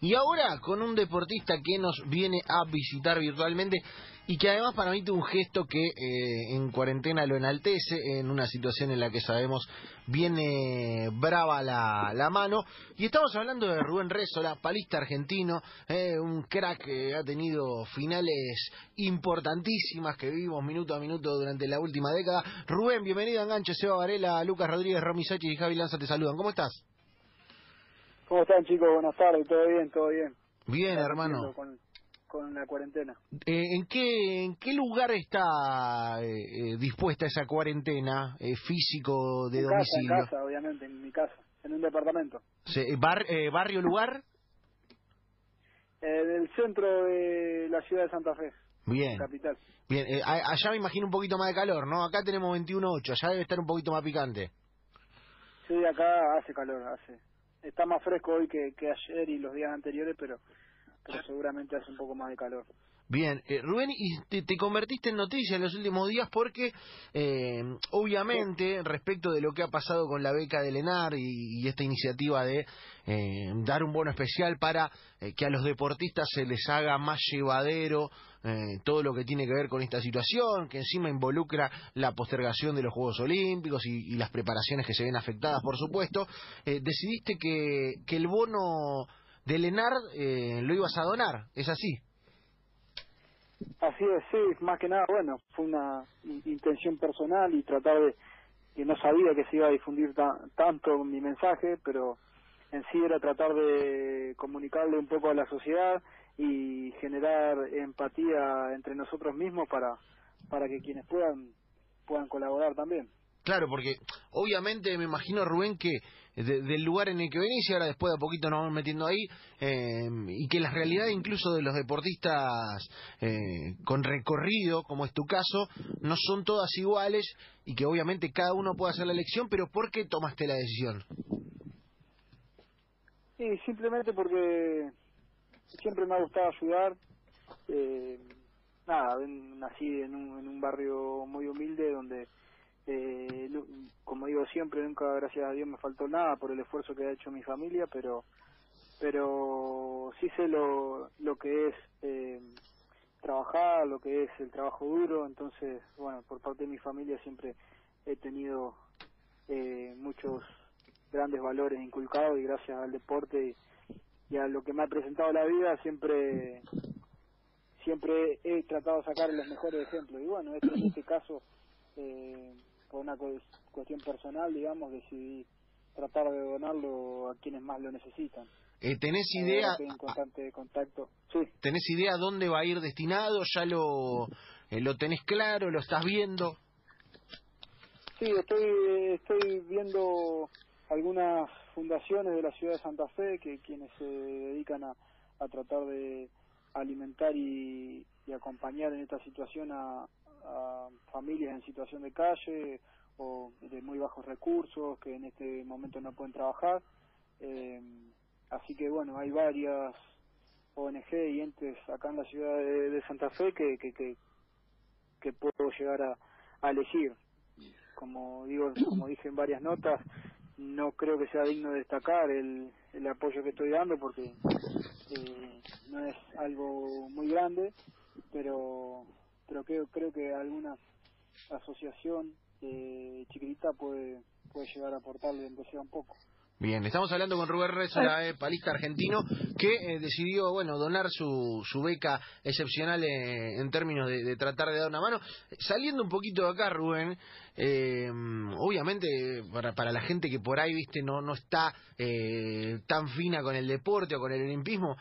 Y ahora con un deportista que nos viene a visitar virtualmente y que además para mí tuvo un gesto que eh, en cuarentena lo enaltece, en una situación en la que sabemos viene brava la, la mano. Y estamos hablando de Rubén Rezola, palista argentino, eh, un crack que ha tenido finales importantísimas que vivimos minuto a minuto durante la última década. Rubén, bienvenido a Enganche, Seba Varela, Lucas Rodríguez, Romy Sachi y Javi Lanza te saludan. ¿Cómo estás? ¿Cómo están chicos? Buenas tardes, todo bien, todo bien. Bien, hermano. Con, con la cuarentena. Eh, ¿en, qué, ¿En qué lugar está eh, eh, dispuesta esa cuarentena eh, físico de en domicilio? Casa, en casa, obviamente, en mi casa, en un departamento. Eh, bar- ¿Barrio, lugar? Del centro de la ciudad de Santa Fe, Bien, capital. bien. Eh, allá me imagino un poquito más de calor, ¿no? Acá tenemos 21.8, allá debe estar un poquito más picante. Sí, acá hace calor, hace. Está más fresco hoy que, que ayer y los días anteriores, pero, pero seguramente hace un poco más de calor. Bien, eh, Rubén, y te, te convertiste en noticia en los últimos días porque, eh, obviamente, respecto de lo que ha pasado con la beca de Lenar y, y esta iniciativa de eh, dar un bono especial para eh, que a los deportistas se les haga más llevadero eh, todo lo que tiene que ver con esta situación, que encima involucra la postergación de los Juegos Olímpicos y, las preparaciones que se ven afectadas, por supuesto, eh, decidiste que, el bono de Lenar eh, lo ibas a donar, ¿es así? Así es, sí, más que nada, bueno, fue una in- intención personal y tratar de, que no sabía que se iba a difundir ta- tanto mi mensaje, pero en sí era tratar de comunicarle un poco a la sociedad y generar empatía entre nosotros mismos para, para que quienes puedan, puedan colaborar también. Claro, porque obviamente me imagino, Rubén, que de- del lugar en el que venís y ahora después de a poquito nos vamos metiendo ahí, eh, y que las realidades incluso de los deportistas eh, con recorrido, como es tu caso, no son todas iguales y que obviamente cada uno puede hacer la elección, pero ¿por qué tomaste la decisión? Y simplemente porque siempre me ha gustado ayudar. Eh, nada, nací en un, en un barrio muy humilde donde, eh, como digo siempre, nunca, gracias a Dios, me faltó nada por el esfuerzo que ha hecho mi familia, pero pero sí sé lo, lo que es eh, trabajar, lo que es el trabajo duro, entonces, bueno, por parte de mi familia siempre he tenido eh, muchos grandes valores inculcados y gracias al deporte y, y a lo que me ha presentado la vida siempre siempre he tratado de sacar los mejores ejemplos y bueno este, en este caso eh, por una cu- cuestión personal digamos decidí tratar de donarlo a quienes más lo necesitan Eh, ¿Tenés idea verdad que en constante contacto sí tenés idea dónde va a ir destinado? ¿Ya lo, eh, lo tenés claro? ¿Lo estás viendo? Sí, estoy, estoy viendo algunas fundaciones de la ciudad de Santa Fe que quienes se dedican a, a tratar de alimentar y, y acompañar en esta situación a, a familias en situación de calle o de muy bajos recursos que en este momento no pueden trabajar. Eh, así que bueno, hay varias ONG y entes acá en la ciudad de, de Santa Fe que, que, que, que puedo llegar a, a elegir como digo como dije en varias notas no creo que sea digno de destacar el, el apoyo que estoy dando porque eh, no es algo muy grande pero pero creo creo que alguna asociación eh, chiquitita puede puede llegar a aportarle aunque sea un poco Bien, estamos hablando con Rubén Rezola, eh, palista argentino, que eh, decidió, bueno, donar su, su beca excepcional eh, en términos de, tratar de dar una mano. Saliendo un poquito de acá, Rubén, eh, obviamente para, la gente que por ahí, viste, no, no está tan fina con el deporte o con el olimpismo,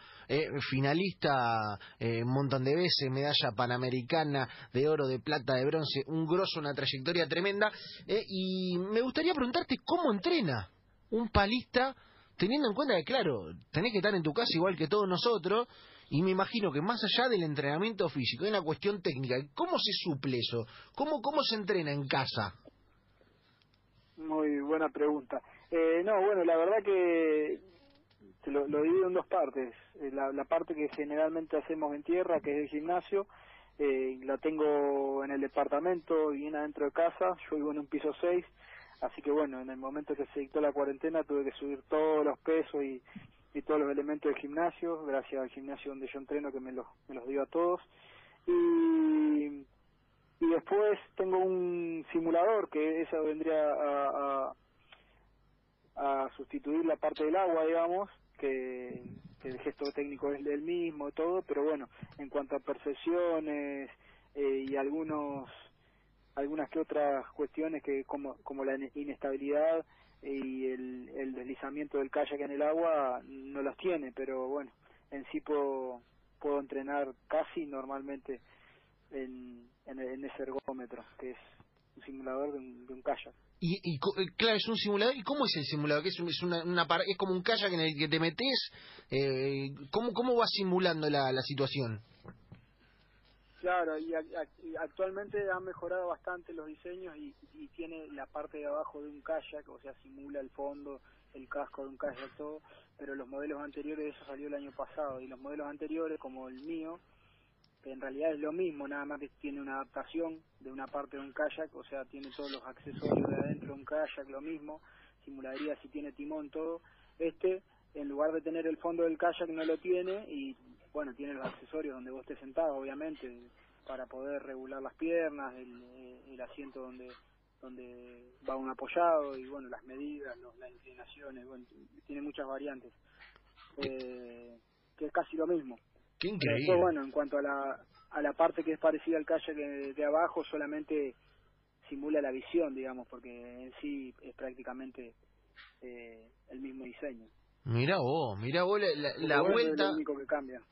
finalista un montón de veces, medalla panamericana de oro, de plata, de bronce, un grosso, una trayectoria tremenda, y me gustaría preguntarte cómo entrena un palista, teniendo en cuenta que, claro, tenés que estar en tu casa igual que todos nosotros, y me imagino que más allá del entrenamiento físico, hay una cuestión técnica. ¿Cómo se suple eso? ¿Cómo, cómo se entrena en casa? Muy buena pregunta. Eh, no, bueno, la verdad que lo, lo divido en dos partes. Eh, La, la parte que generalmente hacemos en tierra, que es el gimnasio, eh, la tengo en el departamento, bien adentro de casa. Yo vivo en un piso 6, así que bueno, en el momento que se dictó la cuarentena tuve que subir todos los pesos y, y todos los elementos del gimnasio, gracias al gimnasio donde yo entreno que me los, me los dio a todos. Y, y después tengo un simulador que eso vendría a, a, a sustituir la parte del agua, digamos, que, el gesto técnico es el mismo, todo, pero bueno, en cuanto a percepciones eh, y algunos algunas que otras cuestiones que como como la inestabilidad y el, el deslizamiento del kayak en el agua no las tiene, pero bueno, en sí puedo, puedo entrenar casi normalmente en, en, ese ergómetro, que es un simulador de un, de un kayak. Y, y, eh, claro, es un simulador. ¿Y cómo es el simulador? ¿Es, es, una, una, es como un kayak en el que te metes? Eh, ¿cómo, ¿Cómo va simulando la, la situación? Claro, y, actualmente han mejorado bastante los diseños y, y, tiene la parte de abajo de un kayak, o sea, simula el fondo, el casco de un kayak, todo, pero los modelos anteriores, eso salió el año pasado, y los modelos anteriores, como el mío, en realidad es lo mismo, nada más que tiene una adaptación de una parte de un kayak, o sea, tiene todos los accesorios de adentro de un kayak, lo mismo, simularía si tiene timón, todo. Este, en lugar de tener el fondo del kayak, no lo tiene y bueno, tiene los accesorios donde vos estés sentado, obviamente, para poder regular las piernas, el, eh, el asiento donde donde va un apoyado y bueno, las medidas, las inclinaciones, bueno, tiene muchas variantes, eh, que es casi lo mismo. Qué increíble. bueno, en cuanto a la, a la parte que es parecida al calle de, de abajo, solamente simula la visión, digamos, porque en sí es prácticamente eh, el mismo diseño. Mira vos, mira vos la, vuelta,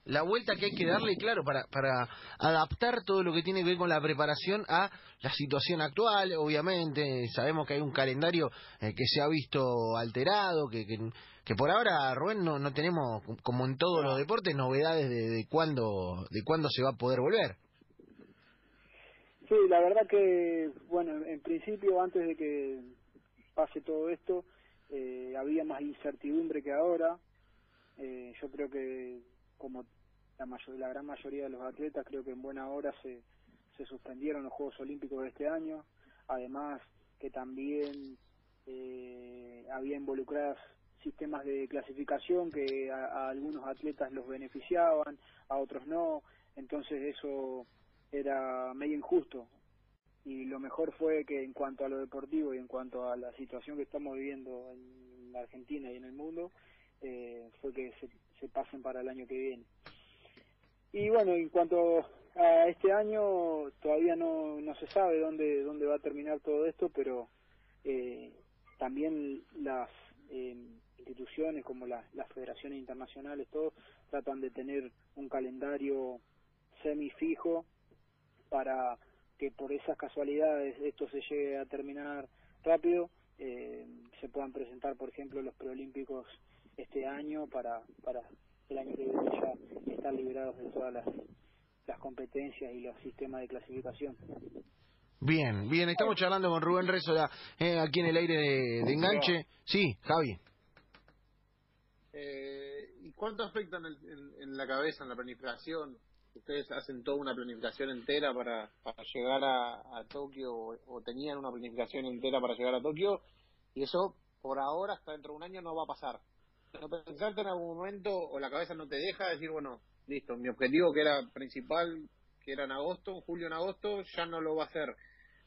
la vuelta que hay que darle, claro, para, para adaptar todo lo que tiene que ver con la preparación a la situación actual, obviamente, sabemos que hay un calendario eh, que se ha visto alterado, que, que, por ahora, Rubén, no, no tenemos, como en todos los deportes, novedades de, de cuándo, de cuándo se va a poder volver. Sí, la verdad que, bueno, en principio, antes de que pase todo esto, eh, había más incertidumbre que ahora. Eh, yo creo que, como la, mayor, la gran mayoría de los atletas, creo que en buena hora se, se suspendieron los Juegos Olímpicos de este año. Además, que también eh, había involucradas sistemas de clasificación que a, algunos atletas los beneficiaban, a otros no. Entonces, eso era medio injusto y lo mejor fue que en cuanto a lo deportivo y en cuanto a la situación que estamos viviendo en Argentina y en el mundo, eh, fue que se, se pasen para el año que viene. Y bueno, en cuanto a este año, todavía no, no se sabe dónde, dónde va a terminar todo esto, pero eh, también las eh, instituciones como las federaciones internacionales, todos tratan de tener un calendario semifijo para que por esas casualidades esto se llegue a terminar rápido, eh, se puedan presentar, por ejemplo, los preolímpicos este año para, para el año que viene ya estar liberados de todas las, las competencias y los sistemas de clasificación. Bien, bien, estamos charlando con Rubén Rezola eh, aquí en el aire de, enganche. Sí, Javi. Eh, ¿Y cuánto afecta en, en, la cabeza, en la planificación, ustedes hacen toda una planificación entera para, llegar a, Tokio o, tenían una planificación entera para llegar a Tokio y eso por ahora hasta dentro de un año no va a pasar. ¿No pensarte en algún momento o la cabeza no te deja decir, bueno, listo, mi objetivo que era principal, que era en agosto, en julio, en agosto, ya no lo va a hacer?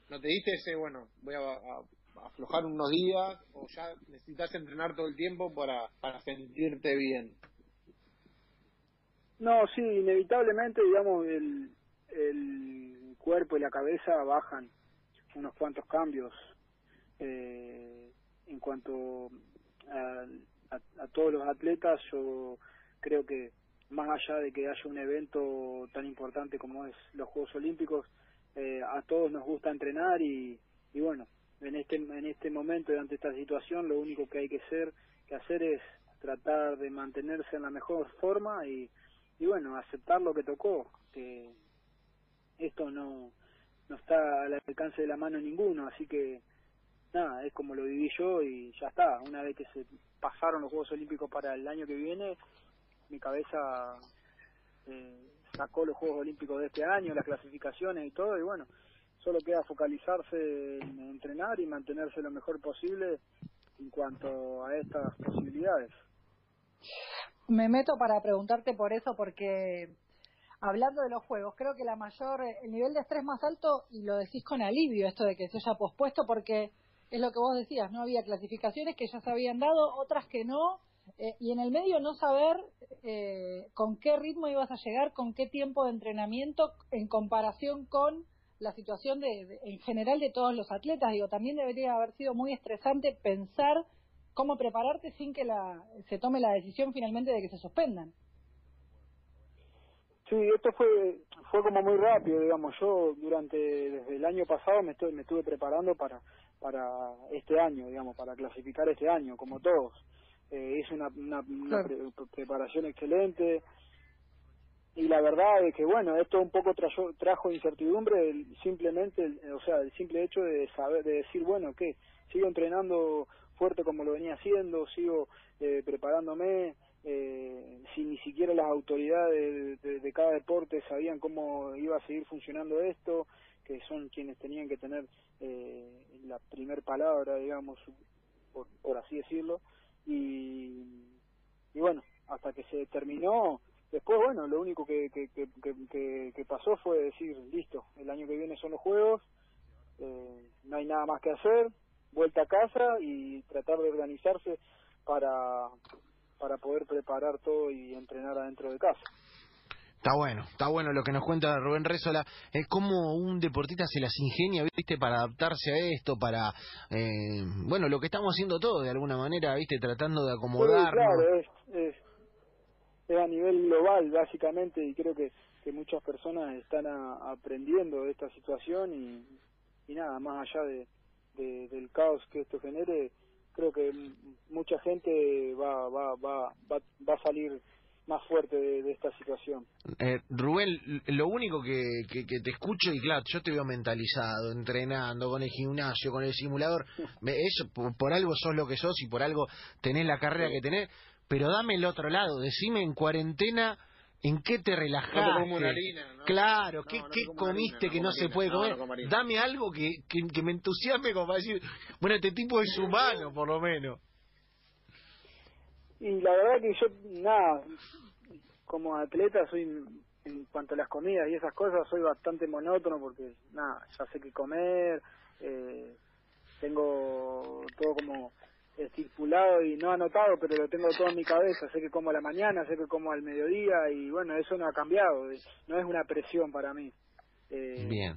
¿No te diste ese, bueno, voy a, a aflojar unos días o ya necesitas entrenar todo el tiempo para, para sentirte bien? No, sí, inevitablemente, digamos, el, el cuerpo y la cabeza bajan unos cuantos cambios eh, en cuanto a, a, todos los atletas. Yo creo que más allá de que haya un evento tan importante como es los Juegos Olímpicos, eh, a todos nos gusta entrenar y, y bueno, en este en este momento y ante esta situación, lo único que hay que hacer que hacer es tratar de mantenerse en la mejor forma y y bueno, aceptar lo que tocó, que esto no, no está al alcance de la mano ninguno, así que nada, es como lo viví yo y ya está. Una vez que se pasaron los Juegos Olímpicos para el año que viene, mi cabeza eh, sacó los Juegos Olímpicos de este año, las clasificaciones y todo, y bueno, solo queda focalizarse en entrenar y mantenerse lo mejor posible en cuanto a estas posibilidades. Me meto para preguntarte por eso, porque hablando de los juegos, creo que la mayor, el nivel de estrés más alto, y lo decís con alivio, esto de que se haya pospuesto, porque es lo que vos decías, no había clasificaciones que ya se habían dado, otras que no, eh, y en el medio no saber eh, con qué ritmo ibas a llegar, con qué tiempo de entrenamiento en comparación con la situación de, en general de todos los atletas. Digo, también debería haber sido muy estresante pensar cómo prepararte sin que la, se tome la decisión finalmente de que se suspendan. Sí, esto fue fue como muy rápido, digamos. Yo durante desde el año pasado me, estoy, me estuve preparando para para este año, digamos, para clasificar este año, como todos. Eh, hice una, una, preparación excelente y la verdad es que bueno esto un poco trajo, trajo incertidumbre simplemente o sea el simple hecho de saber de decir bueno que sigo entrenando fuerte como lo venía haciendo sigo eh, preparándome eh, si ni siquiera las autoridades de, cada deporte sabían cómo iba a seguir funcionando esto, que son quienes tenían que tener eh, la primer palabra, digamos, por, por así decirlo, y, y bueno, hasta que se terminó, después bueno, lo único que, que, que, que, pasó fue decir, listo, el año que viene son los Juegos, eh, no hay nada más que hacer, vuelta a casa y tratar de organizarse para para poder preparar todo y entrenar adentro de casa. Está bueno, está bueno lo que nos cuenta Rubén Rézola. Es como un deportista se las ingenia, viste, para adaptarse a esto, para, eh, bueno, lo que estamos haciendo todos de alguna manera, viste, tratando de acomodar. claro, es, es, a nivel global, básicamente, y creo que, que muchas personas están aprendiendo de esta situación y, y nada, más allá de, del caos que esto genere, creo que mucha gente va, va, va, va, va a salir más fuerte de, esta situación. Eh, Rubén, lo único que, que, te escucho, y claro, yo te veo mentalizado, entrenando con el gimnasio, con el simulador, eso, por, algo sos lo que sos y por algo tenés la carrera que tenés, pero dame el otro lado, decime en cuarentena ¿En qué te relajaste? Claro, ¿qué, ¿qué comiste que no se puede comer? Dame algo que, que, me entusiasme como para decir, bueno, este tipo es humano, por lo menos. Y la verdad que yo, nada, como atleta soy, en cuanto a las comidas y esas cosas, soy bastante monótono porque, nada, ya sé qué comer, eh, tengo todo como estipulado y no anotado, pero lo tengo todo en mi cabeza. Sé que como a la mañana, sé que como al mediodía y bueno, eso no ha cambiado. No es una presión para mí. Eh, Bien.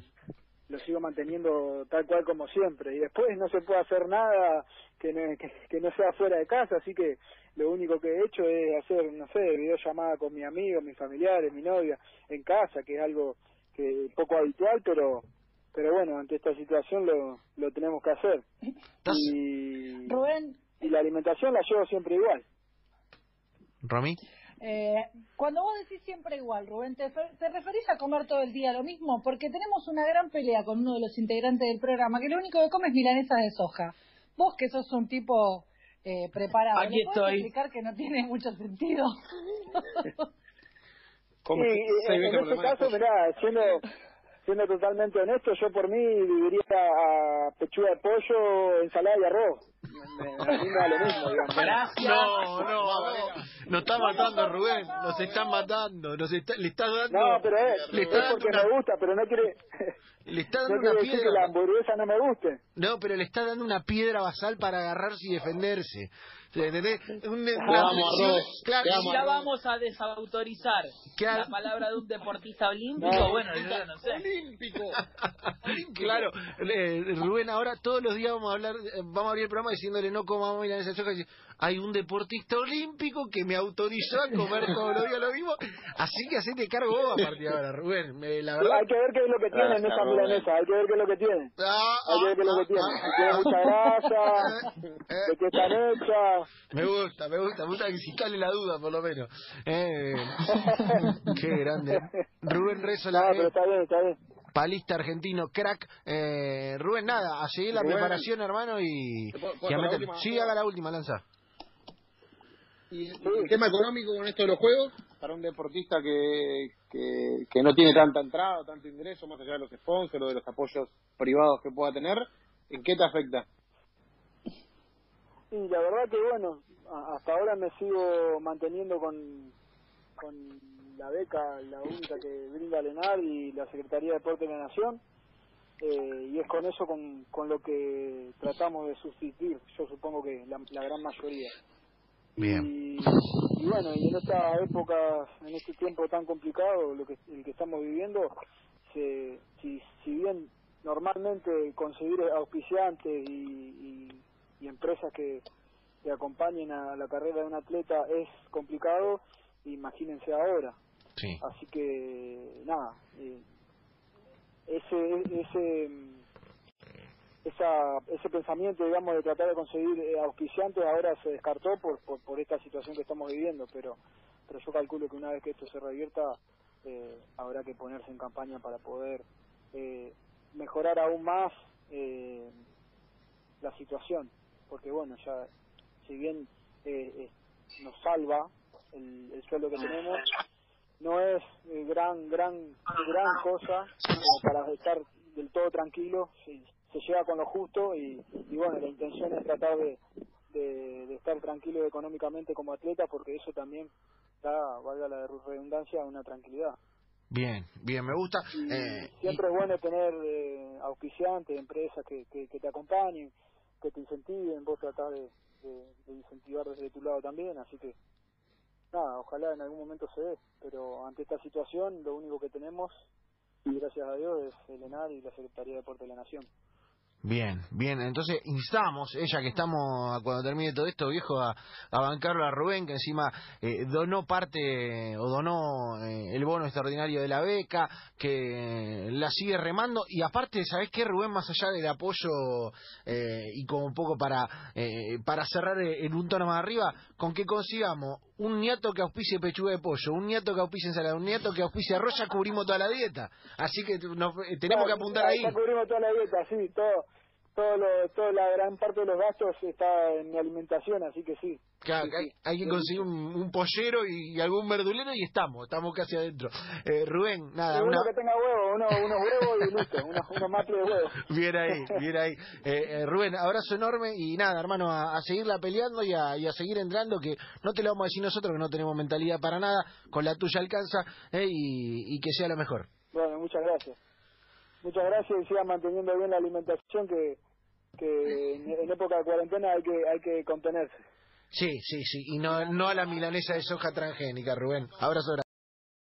Lo sigo manteniendo tal cual como siempre. Y después no se puede hacer nada que no, que, no sea fuera de casa, así que lo único que he hecho es hacer, no sé, videollamada con mi amigo, mis familiares, mi novia, en casa, que es algo que poco habitual, pero pero bueno, ante esta situación lo, lo tenemos que hacer. Y, Rubén. Y la alimentación la llevo siempre igual. ¿Romy? Eh, cuando vos decís siempre igual, Rubén, ¿te, ¿te, referís a comer todo el día lo mismo? Porque tenemos una gran pelea con uno de los integrantes del programa, que lo único que come es milanesa de soja. Vos que sos un tipo eh, preparado, Aquí ¿me estoy. explicar que no tiene mucho sentido? Sí, en, en este caso, mirá, siendo, siendo totalmente honesto, yo por mí viviría a pechuga de pollo, ensalada y arroz. Me, a mí me da lo mismo, digamos. Gracias. No, no, nos está matando Rubén, nos están matando, nos está, le está dando... No, pero es, le está porque me gusta, pero no quiere... Le está dando no una piedra. que la hamburguesa no me guste. No, pero le está dando una piedra basal para agarrarse y defenderse. Un, vamos, claro, ya vamos a desautorizar la palabra de un deportista olímpico. Bueno, yo no sé. Olímpico. claro, eh, Rubén, ahora todos los días vamos a hablar, eh, vamos a abrir el programa diciéndole no comamos esa soja hay un deportista olímpico que me autorizó a comer todos los días lo mismo. Así que hacete cargo vos a partir de ahora, Rubén. la verdad... Hay que ver qué es lo que tiene en esa milanesa, hay que ver qué es lo que tiene. Ah, hay que ver qué es lo que tiene. Si tiene mucha grasa, de qué están hechas. Me gusta, me gusta, me gusta que si cale la duda, por lo menos. Eh, qué grande. Rubén Rezo, la... pero está bien, está bien palista argentino, crack. Eh, Rubén, nada, a seguir la preparación, hermano, y, y a meter... Sí, haga la última, lanza. Y el tema económico con esto de los juegos, para un deportista que, que, no tiene tanta entrada, tanto ingreso, más allá de los sponsors o de los apoyos privados que pueda tener, ¿en qué te afecta? Sí, la verdad que bueno, hasta ahora me sigo manteniendo con, con la beca, la única que brinda Lenar y la Secretaría de Deporte de la Nación, eh, y es con eso con, con lo que tratamos de sustituir, yo supongo que la, gran mayoría. Bien. Y, bueno, y en esta época, en este tiempo tan complicado, lo que, el que estamos viviendo, se, si, si bien normalmente conseguir auspiciantes y, y, empresas que, que acompañen a la carrera de un atleta es complicado, imagínense ahora. Sí. Así que, nada, eh, ese, ese, esa, ese pensamiento, digamos, de tratar de conseguir eh, auspiciantes ahora se descartó por, por, por esta situación que estamos viviendo, pero, pero yo calculo que una vez que esto se revierta, eh, habrá que ponerse en campaña para poder eh, mejorar aún más eh, la situación, porque bueno, ya si bien eh, nos salva el, el sueldo que tenemos, no es gran gran gran cosa para estar del todo tranquilo, se, se llega con lo justo y, y bueno, la intención es tratar de, de, de estar tranquilo económicamente como atleta porque eso también da, valga la redundancia, una tranquilidad. Bien, bien, me gusta. Eh, siempre es bueno tener eh, auspiciantes, empresas que, que, te acompañen, que te incentiven, vos tratás de, de, incentivar desde tu lado también, así que nada, ojalá en algún momento se dé, pero ante esta situación lo único que tenemos, y gracias a Dios, es el ENAR y la Secretaría de Deporte de la Nación. Bien, bien, entonces instamos, ella que estamos, cuando termine todo esto, viejo, a, a bancarlo a Rubén, que encima eh, donó parte o donó eh, el bono extraordinario de la beca, que la sigue remando, y aparte, ¿sabés qué, Rubén? Más allá del apoyo eh, y como un poco para, para cerrar en un tono más arriba, con que consigamos un nieto que auspicie pechuga de pollo, un nieto que auspicie ensalada, un nieto que auspicie arroz, ya cubrimos toda la dieta. Así que nos, tenemos que apuntar ahí. Ya cubrimos toda la dieta, sí, todo todo lo, toda la gran parte de los gastos está en alimentación, así que sí. Claro, hay, que conseguir un, pollero y, algún verdulero y estamos, estamos casi adentro. Eh, Rubén, nada. Uno que tenga huevo, uno, unos huevos y listo, unos, unos de huevos. Bien ahí, bien ahí. Eh, eh, Rubén, abrazo enorme y nada, hermano, a, seguirla peleando y a, y a, seguir entrando, que no te lo vamos a decir nosotros, que no tenemos mentalidad para nada, con la tuya alcanza eh, y, y que sea lo mejor. Bueno, muchas gracias. Muchas gracias y sigan manteniendo bien la alimentación que, que en, época de cuarentena hay que hay que contenerse. Sí, sí, sí, y no, no a la milanesa de soja transgénica, Rubén. Abrazo